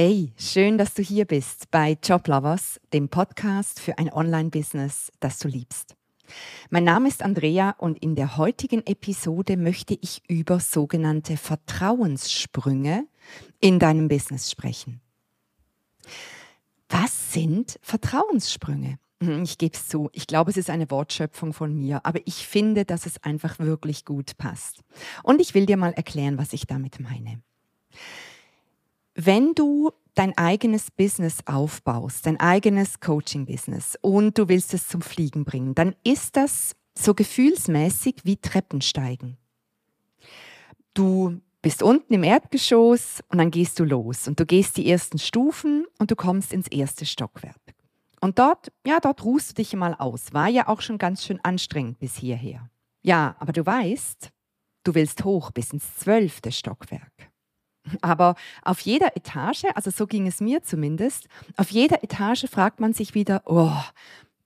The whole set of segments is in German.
Hey, schön, dass du hier bist bei Joblovers, dem Podcast für ein Online-Business, das du liebst. Mein Name ist Andrea und in der heutigen Episode möchte ich über sogenannte Vertrauenssprünge in deinem Business sprechen. Was sind Vertrauenssprünge? Hm, ich gebe es zu, ich glaube, es ist eine Wortschöpfung von mir, aber ich finde, dass es einfach wirklich gut passt. Und ich will dir mal erklären, was ich damit meine. Wenn du dein eigenes Business aufbaust, dein eigenes Coaching-Business und du willst es zum Fliegen bringen, dann ist das so gefühlsmäßig wie Treppensteigen. Du bist unten im Erdgeschoss und dann gehst du los und du gehst die ersten Stufen und du kommst ins erste Stockwerk. Und dort, ja, dort ruhst du dich mal aus. War ja auch schon ganz schön anstrengend bis hierher. Ja, aber du weißt, du willst hoch bis ins zwölfte Stockwerk. Aber auf jeder Etage, also so ging es mir zumindest, auf jeder Etage fragt man sich wieder, oh,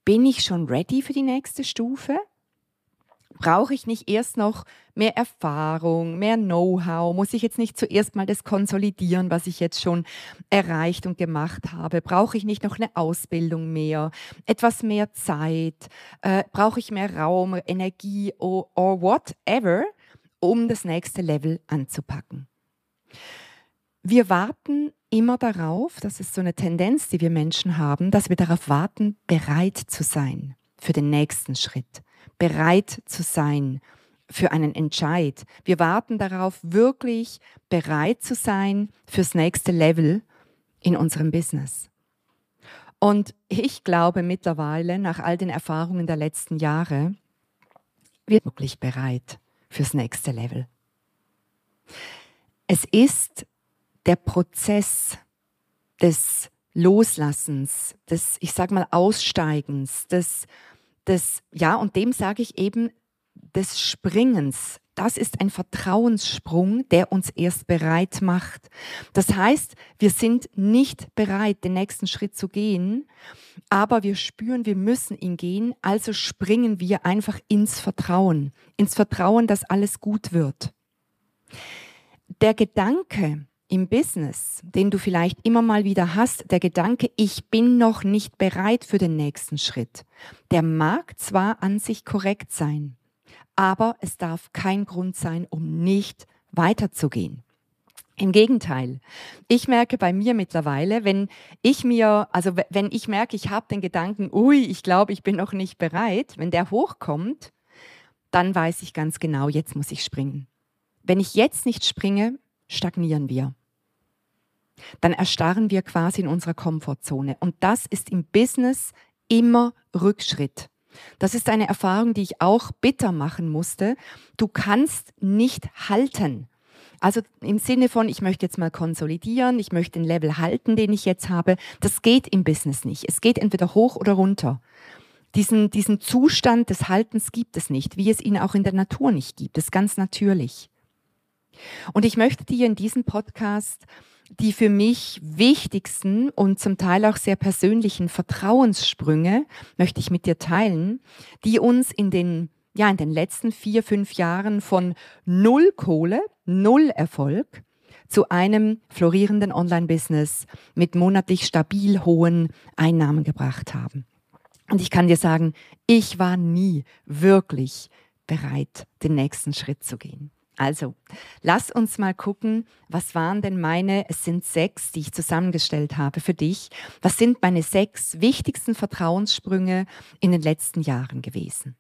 bin ich schon ready für die nächste Stufe? Brauche ich nicht erst noch mehr Erfahrung, mehr Know-how? Muss ich jetzt nicht zuerst mal das konsolidieren, was ich jetzt schon erreicht und gemacht habe? Brauche ich nicht noch eine Ausbildung mehr, etwas mehr Zeit? Äh, brauche ich mehr Raum, Energie or whatever, um das nächste Level anzupacken? Wir warten immer darauf, das ist so eine Tendenz, die wir Menschen haben, dass wir darauf warten, bereit zu sein für den nächsten Schritt, bereit zu sein für einen Entscheid. Wir warten darauf, wirklich bereit zu sein fürs nächste Level in unserem Business. Und ich glaube mittlerweile, nach all den Erfahrungen der letzten Jahre, wir sind wirklich bereit fürs nächste Level. Es ist der Prozess des Loslassens, des, ich sag mal, Aussteigens, des, des, ja, und dem sage ich eben, des Springens. Das ist ein Vertrauenssprung, der uns erst bereit macht. Das heißt, wir sind nicht bereit, den nächsten Schritt zu gehen, aber wir spüren, wir müssen ihn gehen, also springen wir einfach ins Vertrauen, ins Vertrauen, dass alles gut wird der Gedanke im Business, den du vielleicht immer mal wieder hast, der Gedanke, ich bin noch nicht bereit für den nächsten Schritt, der mag zwar an sich korrekt sein, aber es darf kein Grund sein, um nicht weiterzugehen. Im Gegenteil. Ich merke bei mir mittlerweile, wenn ich mir, also wenn ich merke, ich habe den Gedanken, ui, ich glaube, ich bin noch nicht bereit, wenn der hochkommt, dann weiß ich ganz genau, jetzt muss ich springen. Wenn ich jetzt nicht springe, stagnieren wir. Dann erstarren wir quasi in unserer Komfortzone. Und das ist im Business immer Rückschritt. Das ist eine Erfahrung, die ich auch bitter machen musste. Du kannst nicht halten. Also im Sinne von, ich möchte jetzt mal konsolidieren, ich möchte den Level halten, den ich jetzt habe. Das geht im Business nicht. Es geht entweder hoch oder runter. Diesen, diesen Zustand des Haltens gibt es nicht, wie es ihn auch in der Natur nicht gibt. Das ist ganz natürlich. Und ich möchte dir in diesem Podcast die für mich wichtigsten und zum Teil auch sehr persönlichen Vertrauenssprünge möchte ich mit dir teilen, die uns in den ja, in den letzten vier, fünf Jahren von null Kohle, null Erfolg zu einem florierenden Online-Business mit monatlich stabil hohen Einnahmen gebracht haben. Und ich kann dir sagen, ich war nie wirklich bereit, den nächsten Schritt zu gehen. Also, lass uns mal gucken, was waren denn meine, es sind sechs, die ich zusammengestellt habe für dich. Was sind meine sechs wichtigsten Vertrauenssprünge in den letzten Jahren gewesen?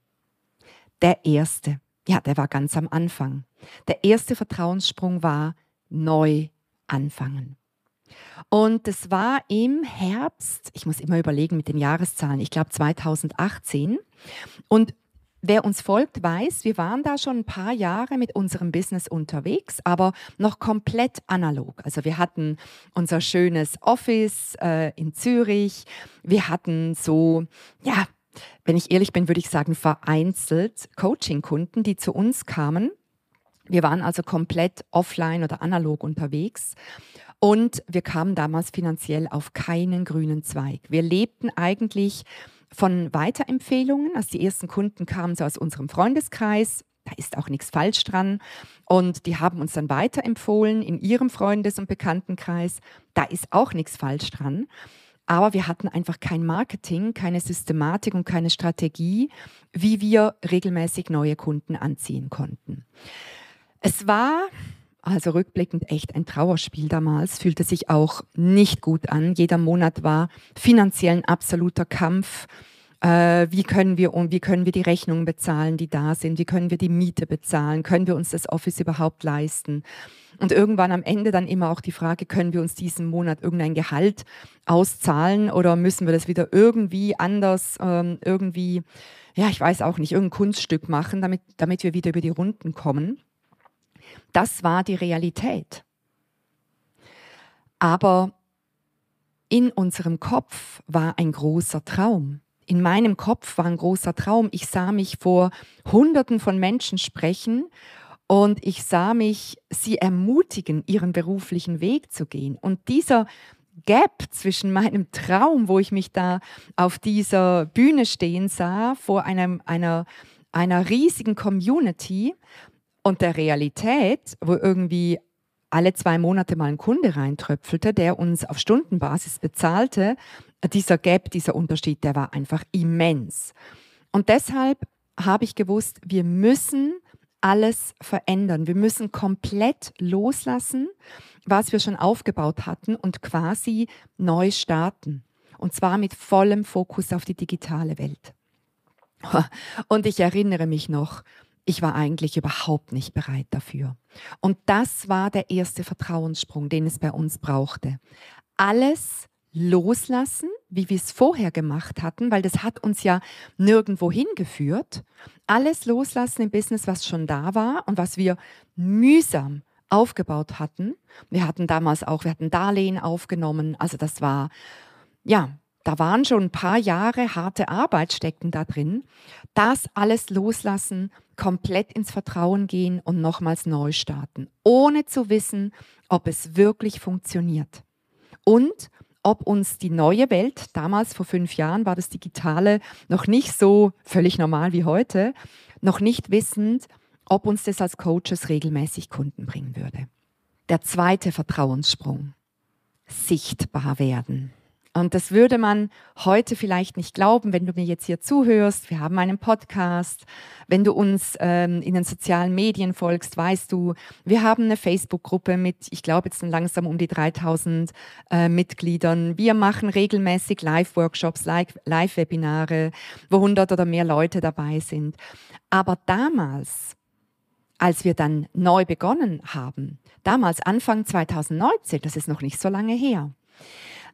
Der erste, ja, der war ganz am Anfang. Der erste Vertrauenssprung war neu anfangen. Und es war im Herbst, ich muss immer überlegen mit den Jahreszahlen, ich glaube 2018. Und Wer uns folgt, weiß, wir waren da schon ein paar Jahre mit unserem Business unterwegs, aber noch komplett analog. Also wir hatten unser schönes Office äh, in Zürich. Wir hatten so, ja, wenn ich ehrlich bin, würde ich sagen, vereinzelt Coaching-Kunden, die zu uns kamen. Wir waren also komplett offline oder analog unterwegs. Und wir kamen damals finanziell auf keinen grünen Zweig. Wir lebten eigentlich von Weiterempfehlungen. Also die ersten Kunden kamen so aus unserem Freundeskreis. Da ist auch nichts falsch dran. Und die haben uns dann weiterempfohlen in ihrem Freundes- und Bekanntenkreis. Da ist auch nichts falsch dran. Aber wir hatten einfach kein Marketing, keine Systematik und keine Strategie, wie wir regelmäßig neue Kunden anziehen konnten. Es war also rückblickend echt ein Trauerspiel damals, fühlte sich auch nicht gut an. Jeder Monat war finanziell ein absoluter Kampf. Äh, wie können wir wie können wir die Rechnungen bezahlen, die da sind? Wie können wir die Miete bezahlen? Können wir uns das Office überhaupt leisten? Und irgendwann am Ende dann immer auch die Frage, können wir uns diesen Monat irgendein Gehalt auszahlen oder müssen wir das wieder irgendwie anders, ähm, irgendwie, ja, ich weiß auch nicht, irgendein Kunststück machen, damit, damit wir wieder über die Runden kommen. Das war die Realität. Aber in unserem Kopf war ein großer Traum. In meinem Kopf war ein großer Traum. Ich sah mich vor Hunderten von Menschen sprechen und ich sah mich sie ermutigen, ihren beruflichen Weg zu gehen. Und dieser Gap zwischen meinem Traum, wo ich mich da auf dieser Bühne stehen sah, vor einem, einer, einer riesigen Community und der Realität, wo irgendwie alle zwei Monate mal ein Kunde reintröpfelte, der uns auf Stundenbasis bezahlte, dieser Gap, dieser Unterschied, der war einfach immens. Und deshalb habe ich gewusst, wir müssen alles verändern. Wir müssen komplett loslassen, was wir schon aufgebaut hatten und quasi neu starten. Und zwar mit vollem Fokus auf die digitale Welt. Und ich erinnere mich noch, ich war eigentlich überhaupt nicht bereit dafür. Und das war der erste Vertrauenssprung, den es bei uns brauchte. Alles loslassen, wie wir es vorher gemacht hatten, weil das hat uns ja nirgendwo hingeführt. Alles loslassen im Business, was schon da war und was wir mühsam aufgebaut hatten. Wir hatten damals auch, wir hatten Darlehen aufgenommen. Also das war, ja, da waren schon ein paar Jahre harte Arbeit steckten da drin. Das alles loslassen, komplett ins Vertrauen gehen und nochmals neu starten, ohne zu wissen, ob es wirklich funktioniert. Und ob uns die neue Welt, damals vor fünf Jahren war das Digitale noch nicht so völlig normal wie heute, noch nicht wissend, ob uns das als Coaches regelmäßig Kunden bringen würde. Der zweite Vertrauenssprung. Sichtbar werden. Und das würde man heute vielleicht nicht glauben, wenn du mir jetzt hier zuhörst. Wir haben einen Podcast. Wenn du uns ähm, in den sozialen Medien folgst, weißt du, wir haben eine Facebook-Gruppe mit, ich glaube jetzt langsam um die 3000 äh, Mitgliedern. Wir machen regelmäßig Live-Workshops, Live-Webinare, wo 100 oder mehr Leute dabei sind. Aber damals, als wir dann neu begonnen haben, damals Anfang 2019, das ist noch nicht so lange her,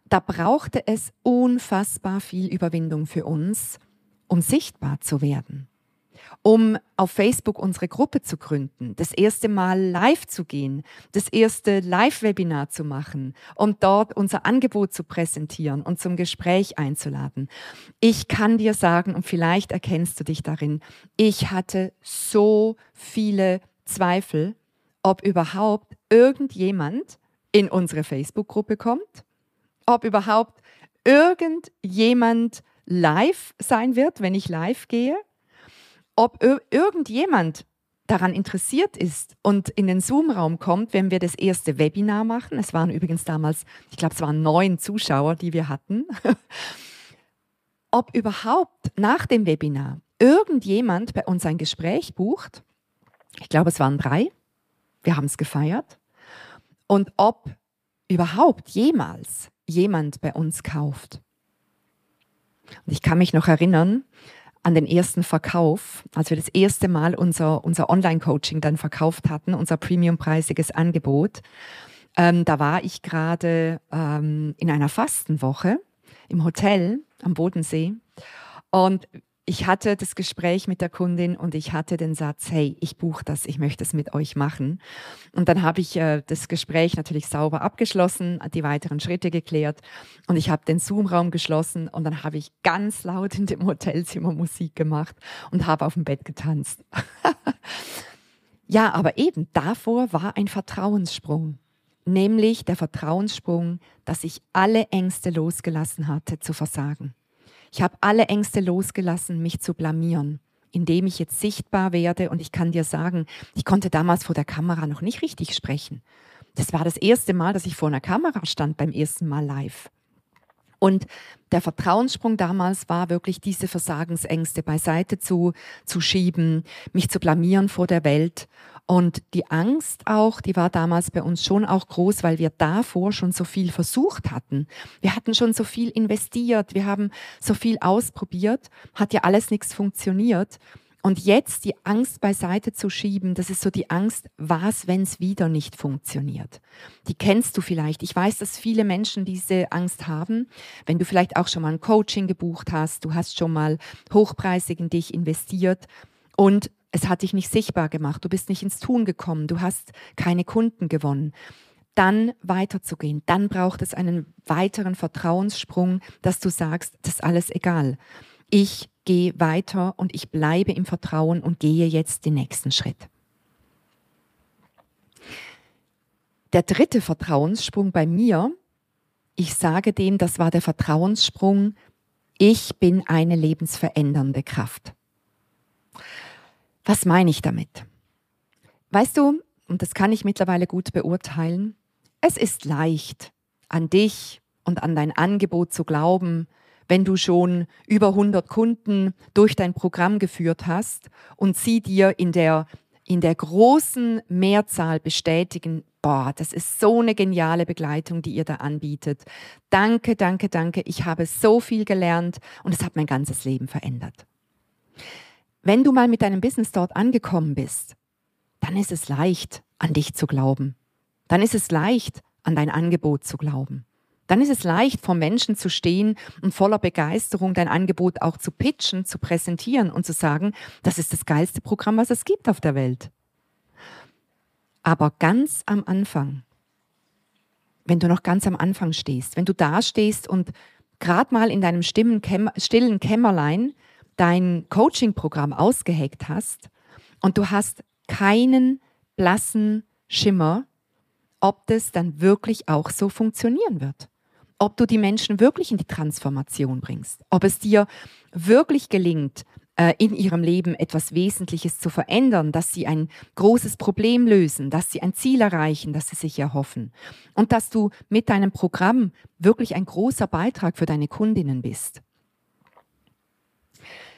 da brauchte es unfassbar viel Überwindung für uns, um sichtbar zu werden. Um auf Facebook unsere Gruppe zu gründen, das erste Mal live zu gehen, das erste Live-Webinar zu machen und dort unser Angebot zu präsentieren und zum Gespräch einzuladen. Ich kann dir sagen, und vielleicht erkennst du dich darin, ich hatte so viele Zweifel, ob überhaupt irgendjemand in unsere Facebook-Gruppe kommt ob überhaupt irgendjemand live sein wird, wenn ich live gehe, ob irgendjemand daran interessiert ist und in den Zoom-Raum kommt, wenn wir das erste Webinar machen. Es waren übrigens damals, ich glaube, es waren neun Zuschauer, die wir hatten. ob überhaupt nach dem Webinar irgendjemand bei uns ein Gespräch bucht. Ich glaube, es waren drei. Wir haben es gefeiert. Und ob überhaupt jemals jemand bei uns kauft. Und ich kann mich noch erinnern an den ersten Verkauf, als wir das erste Mal unser, unser Online-Coaching dann verkauft hatten, unser premiumpreisiges Angebot. Ähm, da war ich gerade ähm, in einer Fastenwoche im Hotel am Bodensee und ich hatte das Gespräch mit der Kundin und ich hatte den Satz, hey, ich buche das, ich möchte es mit euch machen. Und dann habe ich äh, das Gespräch natürlich sauber abgeschlossen, die weiteren Schritte geklärt und ich habe den Zoom-Raum geschlossen und dann habe ich ganz laut in dem Hotelzimmer Musik gemacht und habe auf dem Bett getanzt. ja, aber eben davor war ein Vertrauenssprung nämlich der Vertrauenssprung, dass ich alle Ängste losgelassen hatte zu versagen. Ich habe alle Ängste losgelassen, mich zu blamieren indem ich jetzt sichtbar werde. Und ich kann dir sagen, ich konnte damals vor der Kamera noch nicht richtig sprechen. Das war das erste Mal, dass ich vor einer Kamera stand, beim ersten Mal live. Und der Vertrauenssprung damals war wirklich diese Versagensängste beiseite zu, zu schieben, mich zu blamieren vor der Welt. Und die Angst auch, die war damals bei uns schon auch groß, weil wir davor schon so viel versucht hatten. Wir hatten schon so viel investiert, wir haben so viel ausprobiert, hat ja alles nichts funktioniert. Und jetzt die Angst beiseite zu schieben, das ist so die Angst, was, wenn es wieder nicht funktioniert. Die kennst du vielleicht. Ich weiß, dass viele Menschen diese Angst haben. Wenn du vielleicht auch schon mal ein Coaching gebucht hast, du hast schon mal hochpreisig in dich investiert und es hat dich nicht sichtbar gemacht, du bist nicht ins Tun gekommen, du hast keine Kunden gewonnen. Dann weiterzugehen, dann braucht es einen weiteren Vertrauenssprung, dass du sagst, das ist alles egal. Ich gehe weiter und ich bleibe im Vertrauen und gehe jetzt den nächsten Schritt. Der dritte Vertrauenssprung bei mir, ich sage dem, das war der Vertrauenssprung, ich bin eine lebensverändernde Kraft. Was meine ich damit? Weißt du, und das kann ich mittlerweile gut beurteilen, es ist leicht, an dich und an dein Angebot zu glauben, wenn du schon über 100 Kunden durch dein Programm geführt hast und sie dir in der, in der großen Mehrzahl bestätigen, boah, das ist so eine geniale Begleitung, die ihr da anbietet. Danke, danke, danke. Ich habe so viel gelernt und es hat mein ganzes Leben verändert. Wenn du mal mit deinem Business dort angekommen bist, dann ist es leicht, an dich zu glauben. Dann ist es leicht, an dein Angebot zu glauben dann ist es leicht, vor Menschen zu stehen und voller Begeisterung dein Angebot auch zu pitchen, zu präsentieren und zu sagen, das ist das geilste Programm, was es gibt auf der Welt. Aber ganz am Anfang, wenn du noch ganz am Anfang stehst, wenn du da stehst und gerade mal in deinem stillen Kämmerlein dein Coaching-Programm ausgeheckt hast und du hast keinen blassen Schimmer, ob das dann wirklich auch so funktionieren wird ob du die Menschen wirklich in die Transformation bringst, ob es dir wirklich gelingt, äh, in ihrem Leben etwas Wesentliches zu verändern, dass sie ein großes Problem lösen, dass sie ein Ziel erreichen, das sie sich erhoffen und dass du mit deinem Programm wirklich ein großer Beitrag für deine Kundinnen bist.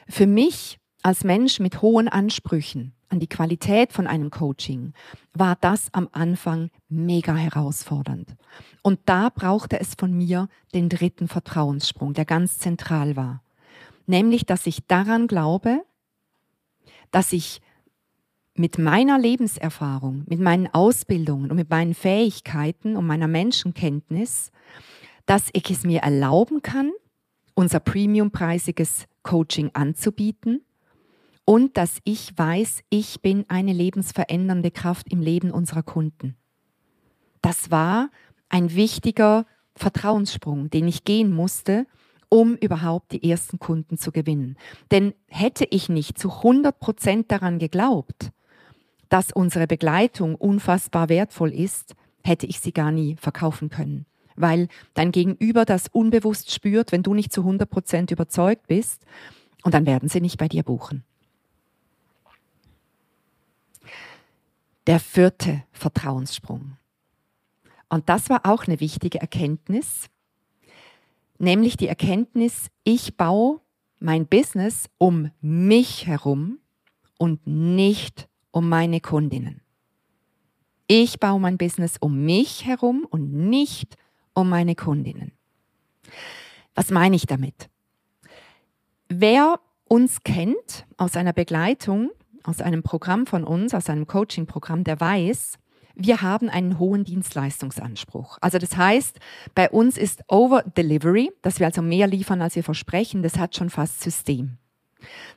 Für mich als Mensch mit hohen Ansprüchen an die Qualität von einem Coaching war das am Anfang mega herausfordernd. Und da brauchte es von mir den dritten Vertrauenssprung, der ganz zentral war. Nämlich, dass ich daran glaube, dass ich mit meiner Lebenserfahrung, mit meinen Ausbildungen und mit meinen Fähigkeiten und meiner Menschenkenntnis, dass ich es mir erlauben kann, unser premiumpreisiges Coaching anzubieten und dass ich weiß, ich bin eine lebensverändernde Kraft im Leben unserer Kunden. Das war ein wichtiger Vertrauenssprung, den ich gehen musste, um überhaupt die ersten Kunden zu gewinnen. Denn hätte ich nicht zu 100 Prozent daran geglaubt, dass unsere Begleitung unfassbar wertvoll ist, hätte ich sie gar nie verkaufen können. Weil dein Gegenüber das unbewusst spürt, wenn du nicht zu 100 Prozent überzeugt bist, und dann werden sie nicht bei dir buchen. Der vierte Vertrauenssprung. Und das war auch eine wichtige Erkenntnis, nämlich die Erkenntnis, ich baue mein Business um mich herum und nicht um meine Kundinnen. Ich baue mein Business um mich herum und nicht um meine Kundinnen. Was meine ich damit? Wer uns kennt aus einer Begleitung, aus einem Programm von uns, aus einem Coaching-Programm, der weiß, wir haben einen hohen Dienstleistungsanspruch. Also das heißt, bei uns ist Over Delivery, dass wir also mehr liefern, als wir versprechen, das hat schon fast System.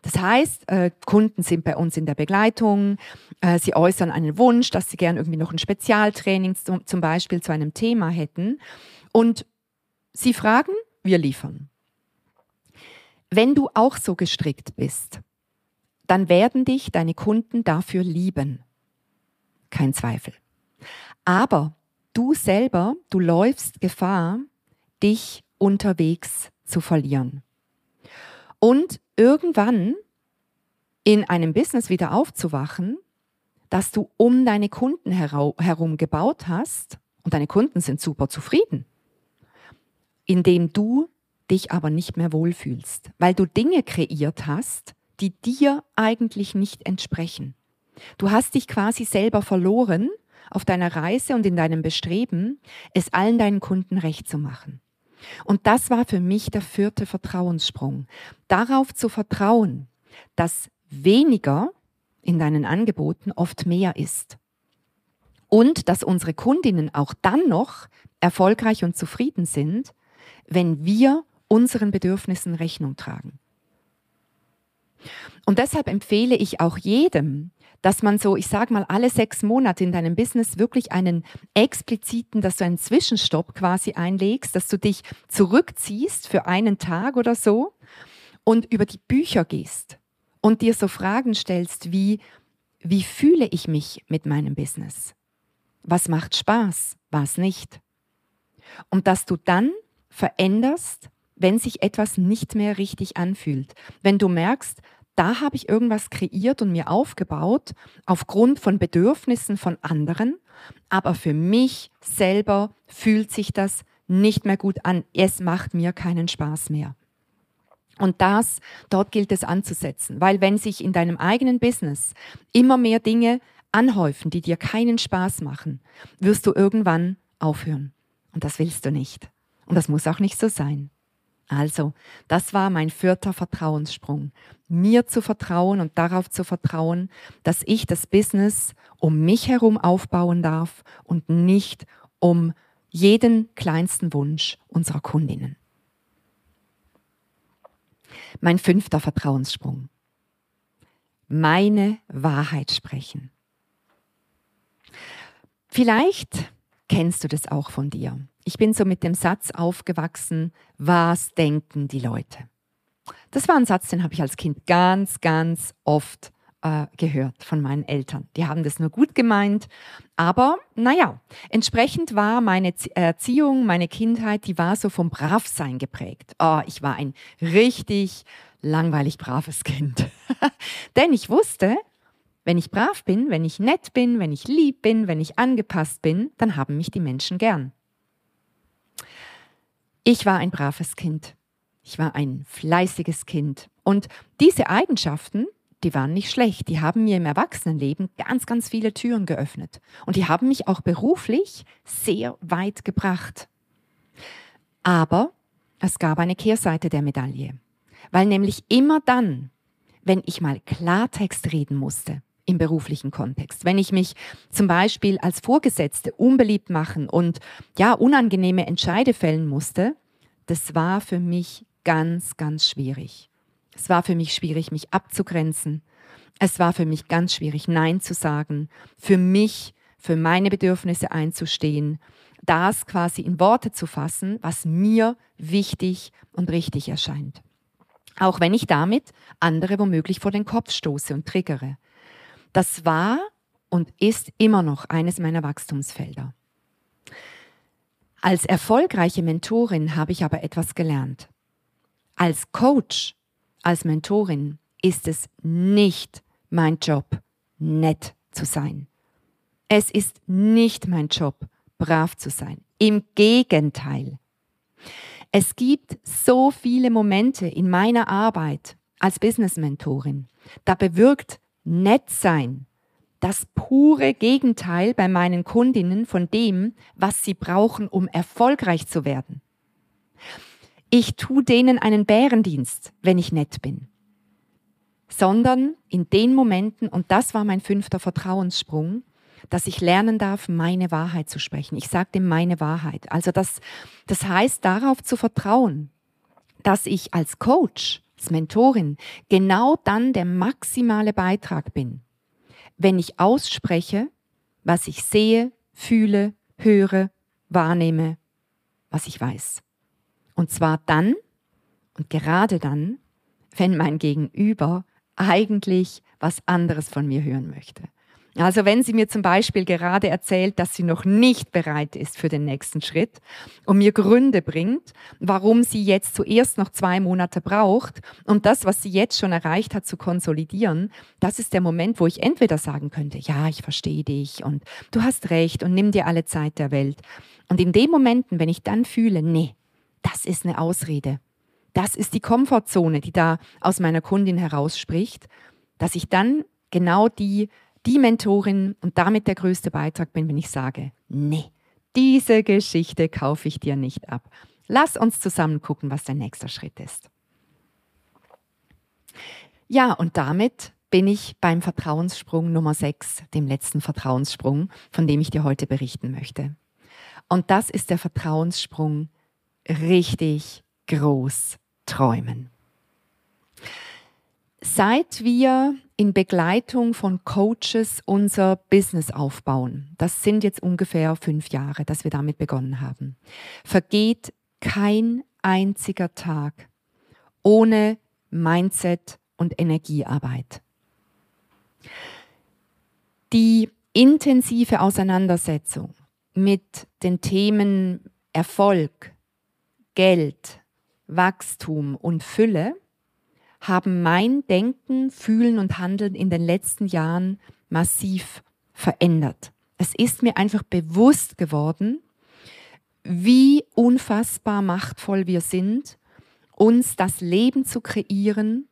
Das heißt, äh, Kunden sind bei uns in der Begleitung, äh, sie äußern einen Wunsch, dass sie gern irgendwie noch ein Spezialtraining zum, zum Beispiel zu einem Thema hätten und sie fragen, wir liefern. Wenn du auch so gestrickt bist, dann werden dich deine Kunden dafür lieben. Kein Zweifel. Aber du selber, du läufst Gefahr, dich unterwegs zu verlieren. Und irgendwann in einem Business wieder aufzuwachen, das du um deine Kunden herum gebaut hast, und deine Kunden sind super zufrieden, indem du dich aber nicht mehr wohlfühlst, weil du Dinge kreiert hast, die dir eigentlich nicht entsprechen. Du hast dich quasi selber verloren auf deiner Reise und in deinem Bestreben, es allen deinen Kunden recht zu machen. Und das war für mich der vierte Vertrauenssprung. Darauf zu vertrauen, dass weniger in deinen Angeboten oft mehr ist. Und dass unsere Kundinnen auch dann noch erfolgreich und zufrieden sind, wenn wir unseren Bedürfnissen Rechnung tragen. Und deshalb empfehle ich auch jedem, dass man so, ich sage mal, alle sechs Monate in deinem Business wirklich einen expliziten, dass du einen Zwischenstopp quasi einlegst, dass du dich zurückziehst für einen Tag oder so und über die Bücher gehst und dir so Fragen stellst wie, wie fühle ich mich mit meinem Business? Was macht Spaß? Was nicht? Und dass du dann veränderst, wenn sich etwas nicht mehr richtig anfühlt. Wenn du merkst, da habe ich irgendwas kreiert und mir aufgebaut aufgrund von Bedürfnissen von anderen, aber für mich selber fühlt sich das nicht mehr gut an. Es macht mir keinen Spaß mehr. Und das, dort gilt es anzusetzen, weil wenn sich in deinem eigenen Business immer mehr Dinge anhäufen, die dir keinen Spaß machen, wirst du irgendwann aufhören. Und das willst du nicht. Und das muss auch nicht so sein. Also, das war mein vierter Vertrauenssprung. Mir zu vertrauen und darauf zu vertrauen, dass ich das Business um mich herum aufbauen darf und nicht um jeden kleinsten Wunsch unserer Kundinnen. Mein fünfter Vertrauenssprung. Meine Wahrheit sprechen. Vielleicht kennst du das auch von dir. Ich bin so mit dem Satz aufgewachsen, was denken die Leute? Das war ein Satz, den habe ich als Kind ganz, ganz oft äh, gehört von meinen Eltern. Die haben das nur gut gemeint, aber naja, entsprechend war meine Erziehung, meine Kindheit, die war so vom Bravsein geprägt. Oh, ich war ein richtig langweilig braves Kind. Denn ich wusste, wenn ich brav bin, wenn ich nett bin, wenn ich lieb bin, wenn ich angepasst bin, dann haben mich die Menschen gern. Ich war ein braves Kind. Ich war ein fleißiges Kind. Und diese Eigenschaften, die waren nicht schlecht. Die haben mir im Erwachsenenleben ganz, ganz viele Türen geöffnet. Und die haben mich auch beruflich sehr weit gebracht. Aber es gab eine Kehrseite der Medaille. Weil nämlich immer dann, wenn ich mal Klartext reden musste, im beruflichen Kontext. Wenn ich mich zum Beispiel als Vorgesetzte unbeliebt machen und ja, unangenehme Entscheide fällen musste, das war für mich ganz, ganz schwierig. Es war für mich schwierig, mich abzugrenzen. Es war für mich ganz schwierig, Nein zu sagen, für mich, für meine Bedürfnisse einzustehen, das quasi in Worte zu fassen, was mir wichtig und richtig erscheint. Auch wenn ich damit andere womöglich vor den Kopf stoße und triggere. Das war und ist immer noch eines meiner Wachstumsfelder. Als erfolgreiche Mentorin habe ich aber etwas gelernt. Als Coach, als Mentorin ist es nicht mein Job, nett zu sein. Es ist nicht mein Job, brav zu sein. Im Gegenteil. Es gibt so viele Momente in meiner Arbeit als Business-Mentorin. Da bewirkt nett sein. Das pure Gegenteil bei meinen Kundinnen von dem, was sie brauchen, um erfolgreich zu werden. Ich tue denen einen Bärendienst, wenn ich nett bin. Sondern in den Momenten, und das war mein fünfter Vertrauenssprung, dass ich lernen darf, meine Wahrheit zu sprechen. Ich sage dem meine Wahrheit. Also das, das heißt, darauf zu vertrauen, dass ich als Coach als Mentorin genau dann der maximale Beitrag bin, wenn ich ausspreche, was ich sehe, fühle, höre, wahrnehme, was ich weiß. Und zwar dann und gerade dann, wenn mein Gegenüber eigentlich was anderes von mir hören möchte. Also wenn sie mir zum Beispiel gerade erzählt, dass sie noch nicht bereit ist für den nächsten Schritt und mir Gründe bringt, warum sie jetzt zuerst noch zwei Monate braucht, um das, was sie jetzt schon erreicht hat, zu konsolidieren, das ist der Moment, wo ich entweder sagen könnte, ja, ich verstehe dich und du hast recht und nimm dir alle Zeit der Welt. Und in den Momenten, wenn ich dann fühle, nee, das ist eine Ausrede, das ist die Komfortzone, die da aus meiner Kundin herausspricht, dass ich dann genau die die Mentorin und damit der größte Beitrag bin, wenn ich sage, nee, diese Geschichte kaufe ich dir nicht ab. Lass uns zusammen gucken, was dein nächster Schritt ist. Ja, und damit bin ich beim Vertrauenssprung Nummer 6, dem letzten Vertrauenssprung, von dem ich dir heute berichten möchte. Und das ist der Vertrauenssprung richtig groß träumen. Seit wir in Begleitung von Coaches unser Business aufbauen, das sind jetzt ungefähr fünf Jahre, dass wir damit begonnen haben, vergeht kein einziger Tag ohne Mindset und Energiearbeit. Die intensive Auseinandersetzung mit den Themen Erfolg, Geld, Wachstum und Fülle haben mein Denken, Fühlen und Handeln in den letzten Jahren massiv verändert. Es ist mir einfach bewusst geworden, wie unfassbar machtvoll wir sind, uns das Leben zu kreieren,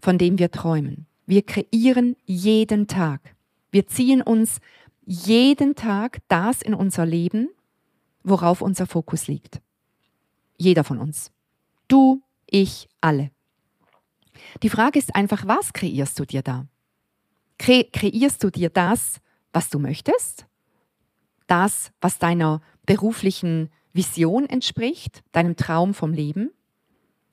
von dem wir träumen. Wir kreieren jeden Tag. Wir ziehen uns jeden Tag das in unser Leben, worauf unser Fokus liegt. Jeder von uns. Du, ich, alle. Die Frage ist einfach, was kreierst du dir da? Kre kreierst du dir das, was du möchtest? Das, was deiner beruflichen Vision entspricht, deinem Traum vom Leben?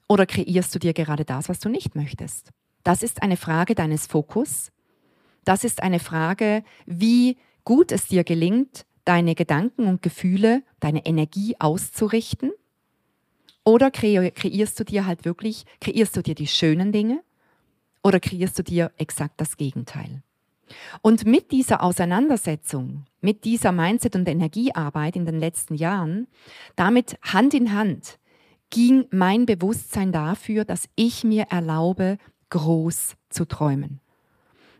Oder kreierst du dir gerade das, was du nicht möchtest? Das ist eine Frage deines Fokus. Das ist eine Frage, wie gut es dir gelingt, deine Gedanken und Gefühle, deine Energie auszurichten oder kreierst du dir halt wirklich, kreierst du dir die schönen Dinge oder kreierst du dir exakt das Gegenteil? Und mit dieser Auseinandersetzung, mit dieser Mindset- und Energiearbeit in den letzten Jahren, damit Hand in Hand ging mein Bewusstsein dafür, dass ich mir erlaube, groß zu träumen.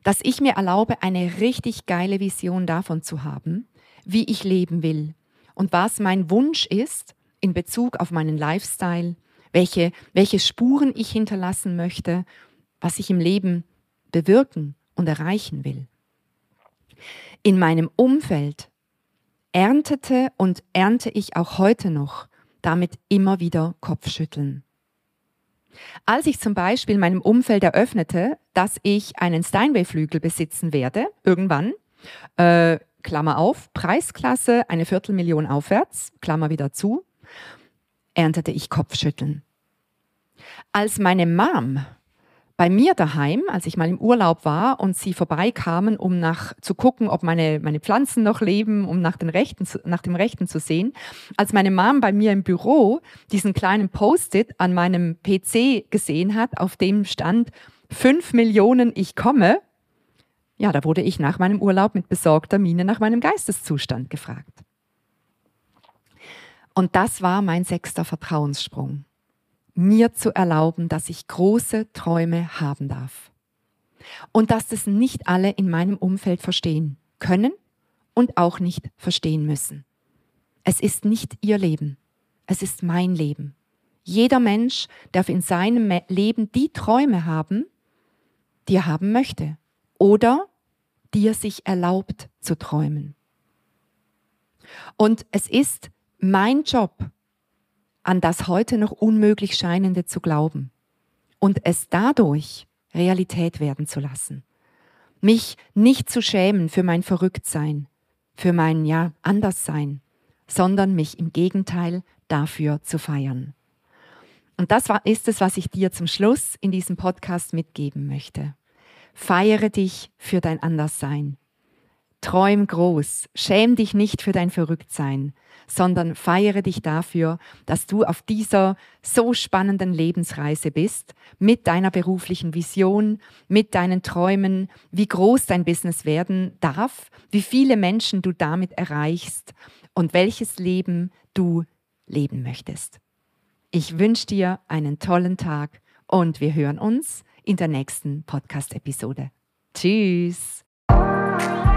Dass ich mir erlaube, eine richtig geile Vision davon zu haben, wie ich leben will und was mein Wunsch ist in Bezug auf meinen Lifestyle, welche, welche Spuren ich hinterlassen möchte, was ich im Leben bewirken und erreichen will. In meinem Umfeld erntete und ernte ich auch heute noch damit immer wieder Kopfschütteln. Als ich zum Beispiel meinem Umfeld eröffnete, dass ich einen Steinway-Flügel besitzen werde, irgendwann, äh, Klammer auf, Preisklasse eine Viertelmillion aufwärts, Klammer wieder zu, erntete ich Kopfschütteln. Als meine Mom bei mir daheim, als ich mal im Urlaub war und sie vorbeikamen, um nach zu gucken, ob meine, meine Pflanzen noch leben, um nach, den Rechten, nach dem Rechten zu sehen. Als meine Mom bei mir im Büro diesen kleinen Post-it an meinem PC gesehen hat, auf dem stand 5 Millionen, ich komme, ja, da wurde ich nach meinem Urlaub mit besorgter Miene nach meinem Geisteszustand gefragt. Und das war mein sechster Vertrauenssprung. Mir zu erlauben, dass ich große Träume haben darf. Und dass das nicht alle in meinem Umfeld verstehen können und auch nicht verstehen müssen. Es ist nicht ihr Leben. Es ist mein Leben. Jeder Mensch darf in seinem Leben die Träume haben, die er haben möchte oder die er sich erlaubt zu träumen. Und es ist mein Job, an das heute noch unmöglich scheinende zu glauben und es dadurch Realität werden zu lassen. Mich nicht zu schämen für mein Verrücktsein, für mein ja Anderssein, sondern mich im Gegenteil dafür zu feiern. Und das ist es, was ich dir zum Schluss in diesem Podcast mitgeben möchte. Feiere dich für dein Anderssein. Träum groß, schäm dich nicht für dein Verrücktsein, sondern feiere dich dafür, dass du auf dieser so spannenden Lebensreise bist, mit deiner beruflichen Vision, mit deinen Träumen, wie groß dein Business werden darf, wie viele Menschen du damit erreichst und welches Leben du leben möchtest. Ich wünsche dir einen tollen Tag und wir hören uns in der nächsten Podcast-Episode. Tschüss!